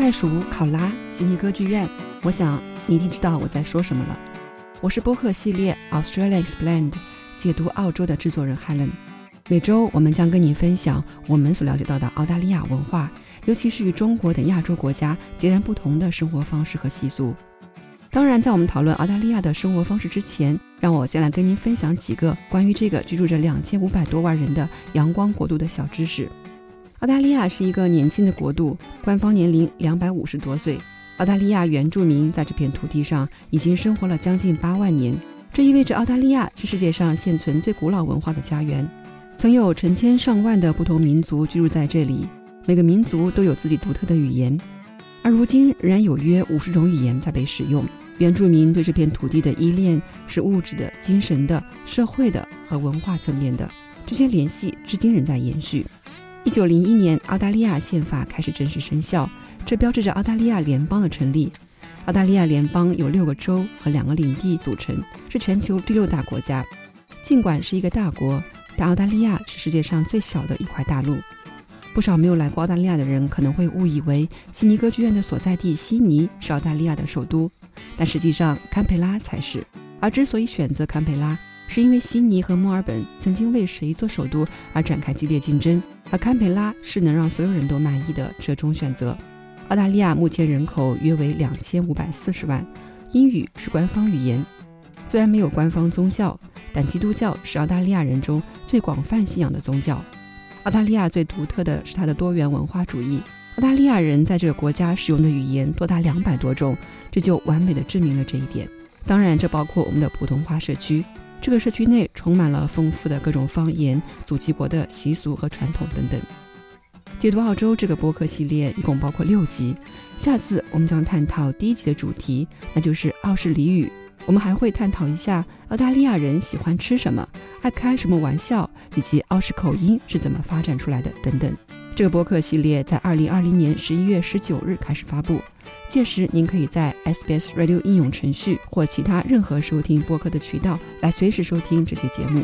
袋鼠、考拉、悉尼歌剧院，我想你一定知道我在说什么了。我是播客系列 Australia Explained 解读澳洲的制作人 Helen。每周我们将跟你分享我们所了解到的澳大利亚文化，尤其是与中国等亚洲国家截然不同的生活方式和习俗。当然，在我们讨论澳大利亚的生活方式之前，让我先来跟您分享几个关于这个居住着两千五百多万人的阳光国度的小知识。澳大利亚是一个年轻的国度，官方年龄两百五十多岁。澳大利亚原住民在这片土地上已经生活了将近八万年，这意味着澳大利亚是世界上现存最古老文化的家园。曾有成千上万的不同民族居住在这里，每个民族都有自己独特的语言，而如今仍然有约五十种语言在被使用。原住民对这片土地的依恋是物质的、精神的、社会的和文化层面的，这些联系至今仍在延续。一九零一年，澳大利亚宪法开始正式生效，这标志着澳大利亚联邦的成立。澳大利亚联邦由六个州和两个领地组成，是全球第六大国家。尽管是一个大国，但澳大利亚是世界上最小的一块大陆。不少没有来过澳大利亚的人可能会误以为悉尼歌剧院的所在地悉尼是澳大利亚的首都，但实际上堪培拉才是。而之所以选择堪培拉，是因为悉尼和墨尔本曾经为谁做首都而展开激烈竞争，而堪培拉是能让所有人都满意的折中选择。澳大利亚目前人口约为两千五百四十万，英语是官方语言。虽然没有官方宗教，但基督教是澳大利亚人中最广泛信仰的宗教。澳大利亚最独特的是它的多元文化主义。澳大利亚人在这个国家使用的语言多达两百多种，这就完美的证明了这一点。当然，这包括我们的普通话社区。这个社区内充满了丰富的各种方言、祖籍国的习俗和传统等等。解读澳洲这个播客系列一共包括六集，下次我们将探讨第一集的主题，那就是澳式俚语。我们还会探讨一下澳大利亚人喜欢吃什么、爱开什么玩笑，以及澳式口音是怎么发展出来的等等。这个播客系列在二零二零年十一月十九日开始发布。届时，您可以在 SBS Radio 应用程序或其他任何收听播客的渠道来随时收听这些节目。